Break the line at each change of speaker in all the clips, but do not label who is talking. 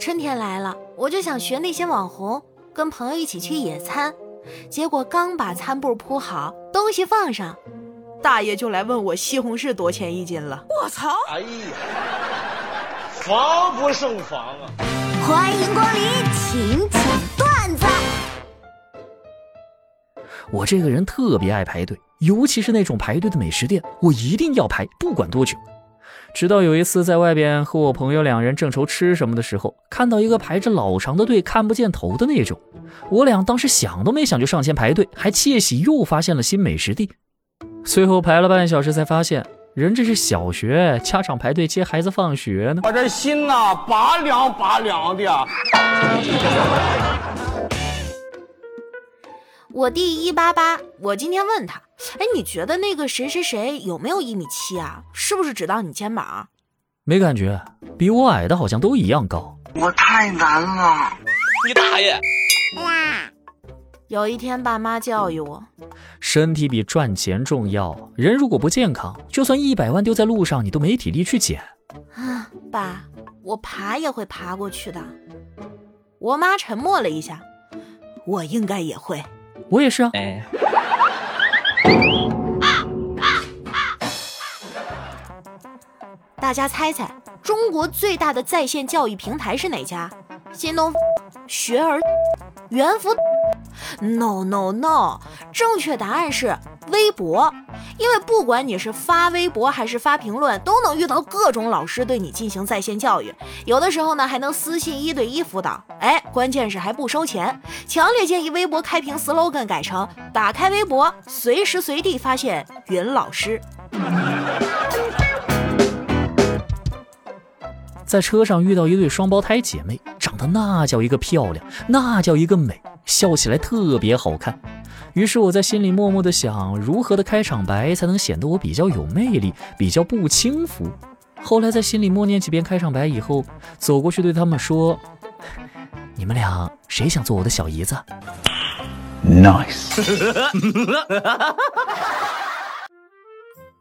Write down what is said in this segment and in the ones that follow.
春天来了，我就想学那些网红，跟朋友一起去野餐。结果刚把餐布铺好，东西放上，大爷就来问我西红柿多钱一斤了。我操！哎呀，
防不胜防啊！
欢迎光临，请讲段子。
我这个人特别爱排队，尤其是那种排队的美食店，我一定要排，不管多久。直到有一次在外边和我朋友两人正愁吃什么的时候，看到一个排着老长的队，看不见头的那种，我俩当时想都没想就上前排队，还窃喜又发现了新美食地。最后排了半小时才发现，人这是小学，家长排队接孩子放学呢。
我这心呐，拔凉拔凉的。
我弟一八八，我今天问他，哎，你觉得那个谁谁谁有没有一米七啊？是不是只到你肩膀？
没感觉，比我矮的好像都一样高。
我太难了，你大爷！
有一天爸妈教育我，
身体比赚钱重要。人如果不健康，就算一百万丢在路上，你都没体力去捡。
啊，爸，我爬也会爬过去的。我妈沉默了一下，我应该也会。
我也是啊。
大家猜猜，中国最大的在线教育平台是哪家？新东、学而、猿辅？No No No，正确答案是微博。因为不管你是发微博还是发评论，都能遇到各种老师对你进行在线教育，有的时候呢还能私信一对一辅导。哎，关键是还不收钱。强烈建议微博开屏 slogan 改成：打开微博，随时随地发现云老师。
在车上遇到一对双胞胎姐妹，长得那叫一个漂亮，那叫一个美，笑起来特别好看。于是我在心里默默的想，如何的开场白才能显得我比较有魅力，比较不轻浮。后来在心里默念几遍开场白以后，走过去对他们说：“你们俩谁想做我的小姨子
？”Nice。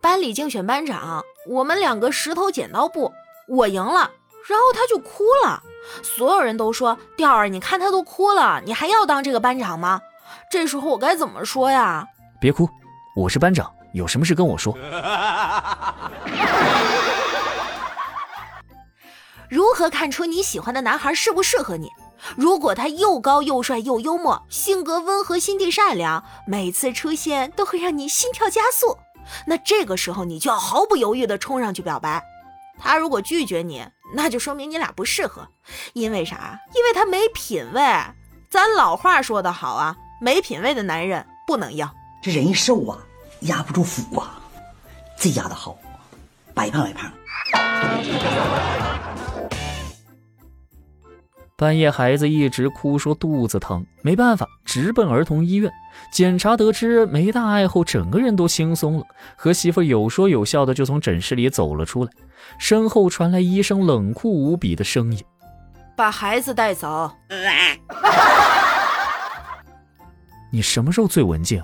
班里竞选班长，我们两个石头剪刀布，我赢了，然后他就哭了。所有人都说：“调儿，你看他都哭了，你还要当这个班长吗？”这时候我该怎么说呀？
别哭，我是班长，有什么事跟我说。
如何看出你喜欢的男孩适不适合你？如果他又高又帅又幽默，性格温和，心地善良，每次出现都会让你心跳加速，那这个时候你就要毫不犹豫地冲上去表白。他如果拒绝你，那就说明你俩不适合。因为啥？因为他没品位。咱老话说得好啊。没品位的男人不能要。
这人一瘦啊，压不住腹啊。这压的好，白胖白胖。
半夜孩子一直哭，说肚子疼，没办法，直奔儿童医院。检查得知没大碍后，整个人都轻松了，和媳妇有说有笑的就从诊室里走了出来。身后传来医生冷酷无比的声音：“
把孩子带走。”
你什么时候最文静？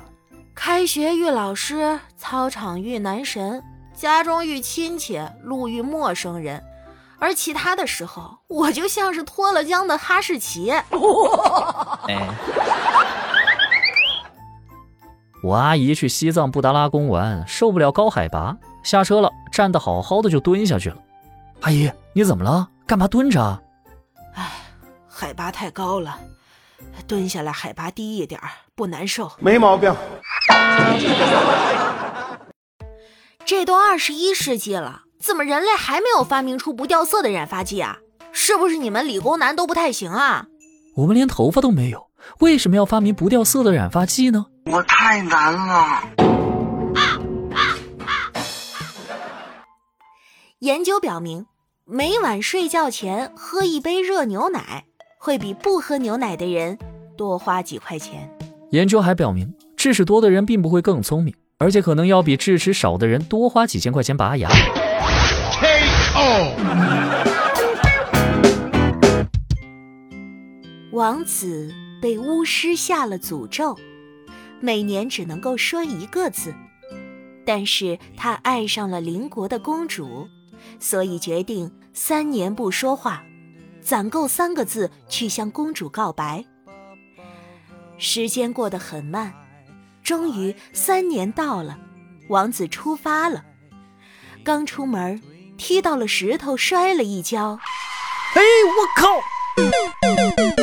开学遇老师，操场遇男神，家中遇亲戚，路遇陌生人，而其他的时候，我就像是脱了缰的哈士奇。
我阿姨去西藏布达拉宫玩，受不了高海拔，下车了，站得好好的就蹲下去了。阿姨，你怎么了？干嘛蹲着？
哎，海拔太高了。蹲下来，海拔低一点儿，不难受。
没毛病。
这都二十一世纪了，怎么人类还没有发明出不掉色的染发剂啊？是不是你们理工男都不太行啊？
我们连头发都没有，为什么要发明不掉色的染发剂呢？
我太难了。
研究表明，每晚睡觉前喝一杯热牛奶。会比不喝牛奶的人多花几块钱。
研究还表明，智齿多的人并不会更聪明，而且可能要比智齿少的人多花几千块钱拔牙。K.O.
王子被巫师下了诅咒，每年只能够说一个字，但是他爱上了邻国的公主，所以决定三年不说话。攒够三个字去向公主告白。时间过得很慢，终于三年到了，王子出发了。刚出门，踢到了石头，摔了一跤。
哎，我靠！